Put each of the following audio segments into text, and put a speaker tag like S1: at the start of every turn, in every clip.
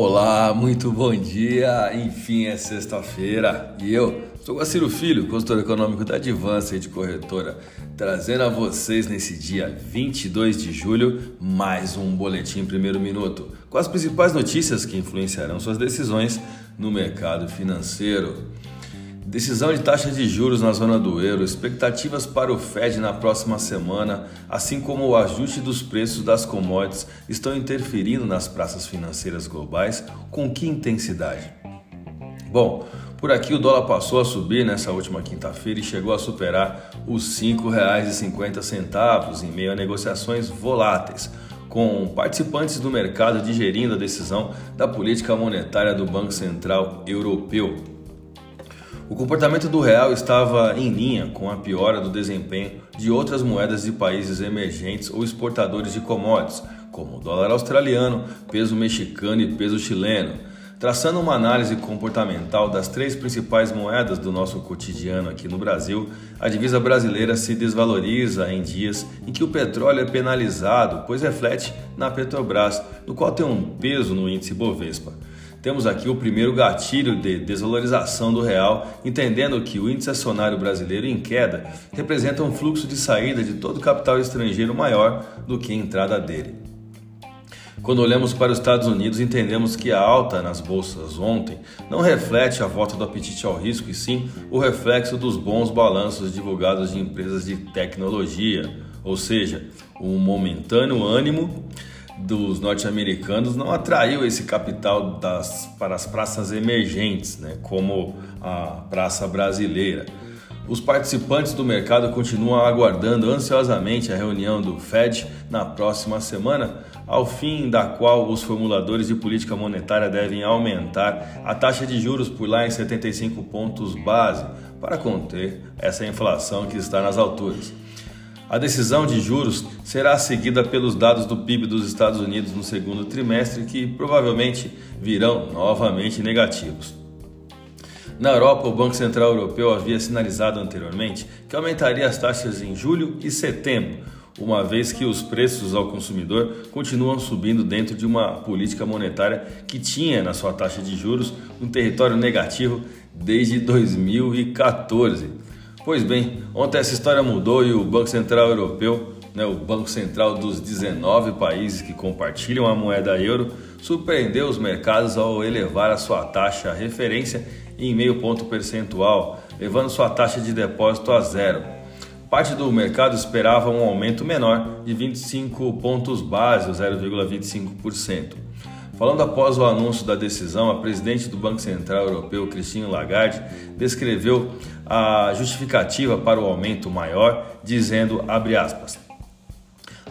S1: Olá, muito bom dia. Enfim, é sexta-feira e eu sou Guaciro Filho, consultor econômico da Advance de Corretora, trazendo a vocês nesse dia 22 de julho mais um boletim primeiro minuto com as principais notícias que influenciarão suas decisões no mercado financeiro. Decisão de taxa de juros na zona do euro, expectativas para o Fed na próxima semana, assim como o ajuste dos preços das commodities, estão interferindo nas praças financeiras globais com que intensidade? Bom, por aqui o dólar passou a subir nessa última quinta-feira e chegou a superar os R$ 5,50 em meio a negociações voláteis, com participantes do mercado digerindo a decisão da política monetária do Banco Central Europeu. O comportamento do real estava em linha com a piora do desempenho de outras moedas de países emergentes ou exportadores de commodities, como o dólar australiano, peso mexicano e peso chileno. Traçando uma análise comportamental das três principais moedas do nosso cotidiano aqui no Brasil, a divisa brasileira se desvaloriza em dias em que o petróleo é penalizado, pois reflete na Petrobras, no qual tem um peso no índice Bovespa. Temos aqui o primeiro gatilho de desvalorização do real, entendendo que o índice acionário brasileiro em queda representa um fluxo de saída de todo capital estrangeiro maior do que a entrada dele. Quando olhamos para os Estados Unidos, entendemos que a alta nas bolsas ontem não reflete a volta do apetite ao risco, e sim o reflexo dos bons balanços divulgados de empresas de tecnologia, ou seja, um momentâneo ânimo dos norte-americanos não atraiu esse capital das, para as praças emergentes, né, como a praça brasileira. Os participantes do mercado continuam aguardando ansiosamente a reunião do Fed na próxima semana, ao fim da qual os formuladores de política monetária devem aumentar a taxa de juros por lá em 75 pontos base para conter essa inflação que está nas alturas. A decisão de juros será seguida pelos dados do PIB dos Estados Unidos no segundo trimestre, que provavelmente virão novamente negativos. Na Europa, o Banco Central Europeu havia sinalizado anteriormente que aumentaria as taxas em julho e setembro, uma vez que os preços ao consumidor continuam subindo dentro de uma política monetária que tinha na sua taxa de juros um território negativo desde 2014. Pois bem, ontem essa história mudou e o Banco Central Europeu, né, o Banco Central dos 19 países que compartilham a moeda euro, surpreendeu os mercados ao elevar a sua taxa referência em meio ponto percentual, levando sua taxa de depósito a zero. Parte do mercado esperava um aumento menor de 25 pontos base, 0,25%. Falando após o anúncio da decisão, a presidente do Banco Central Europeu, Christine Lagarde, descreveu a justificativa para o aumento maior, dizendo, aspas,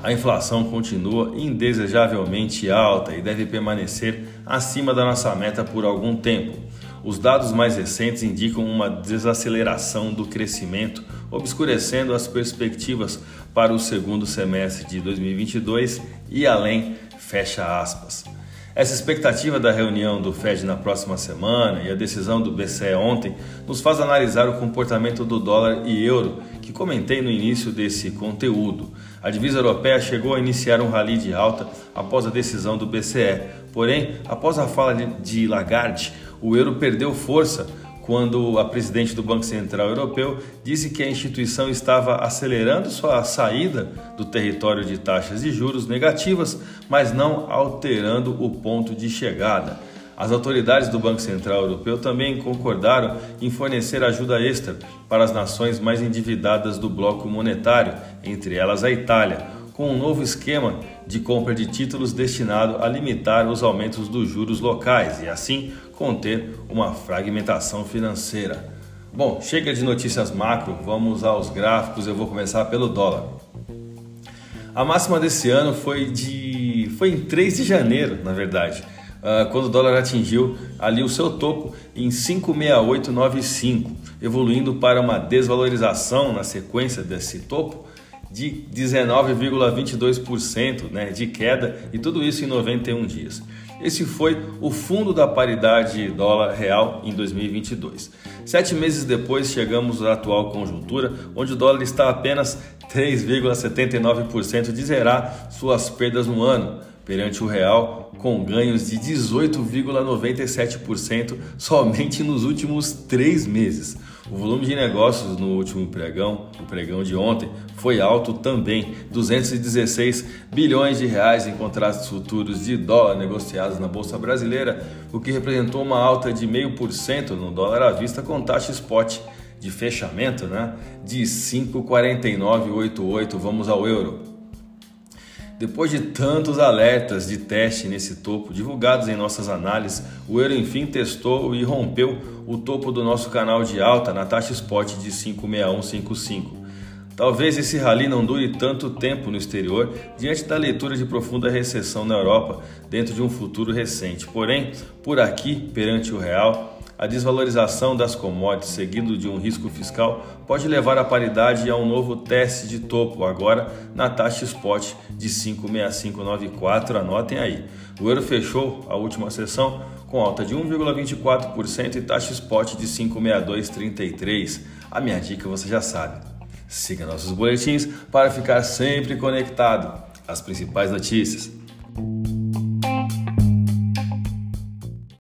S1: a inflação continua indesejavelmente alta e deve permanecer acima da nossa meta por algum tempo. Os dados mais recentes indicam uma desaceleração do crescimento, obscurecendo as perspectivas para o segundo semestre de 2022 e além, fecha aspas. Essa expectativa da reunião do Fed na próxima semana e a decisão do BCE ontem nos faz analisar o comportamento do dólar e euro, que comentei no início desse conteúdo. A divisa europeia chegou a iniciar um rally de alta após a decisão do BCE, porém, após a fala de Lagarde, o euro perdeu força quando a presidente do Banco Central Europeu disse que a instituição estava acelerando sua saída do território de taxas de juros negativas, mas não alterando o ponto de chegada. As autoridades do Banco Central Europeu também concordaram em fornecer ajuda extra para as nações mais endividadas do bloco monetário, entre elas a Itália, com um novo esquema de compra de títulos destinado a limitar os aumentos dos juros locais e assim conter uma fragmentação financeira. Bom, chega de notícias macro, vamos aos gráficos. Eu vou começar pelo dólar. A máxima desse ano foi de foi em 3 de janeiro, na verdade, ah, quando o dólar atingiu ali o seu topo em 56895, evoluindo para uma desvalorização na sequência desse topo de 19,22% né, de queda e tudo isso em 91 dias. Esse foi o fundo da paridade dólar real em 2022. Sete meses depois, chegamos à atual conjuntura, onde o dólar está apenas 3,79% de zerar suas perdas no ano, perante o real, com ganhos de 18,97% somente nos últimos três meses. O volume de negócios no último pregão, o pregão de ontem, foi alto também, 216 bilhões de reais em contratos futuros de dólar negociados na bolsa brasileira, o que representou uma alta de 0,5% no dólar à vista com taxa spot de fechamento, né, de 5,4988. Vamos ao euro. Depois de tantos alertas de teste nesse topo divulgados em nossas análises, o euro enfim testou e rompeu o topo do nosso canal de alta na taxa spot de 56155. Talvez esse rally não dure tanto tempo no exterior diante da leitura de profunda recessão na Europa dentro de um futuro recente. Porém, por aqui, perante o real, a desvalorização das commodities, seguido de um risco fiscal, pode levar a paridade a um novo teste de topo, agora na taxa spot de 56594. Anotem aí. O euro fechou a última sessão com alta de 1,24% e taxa spot de 56233. A minha dica você já sabe. Siga nossos boletins para ficar sempre conectado às principais notícias.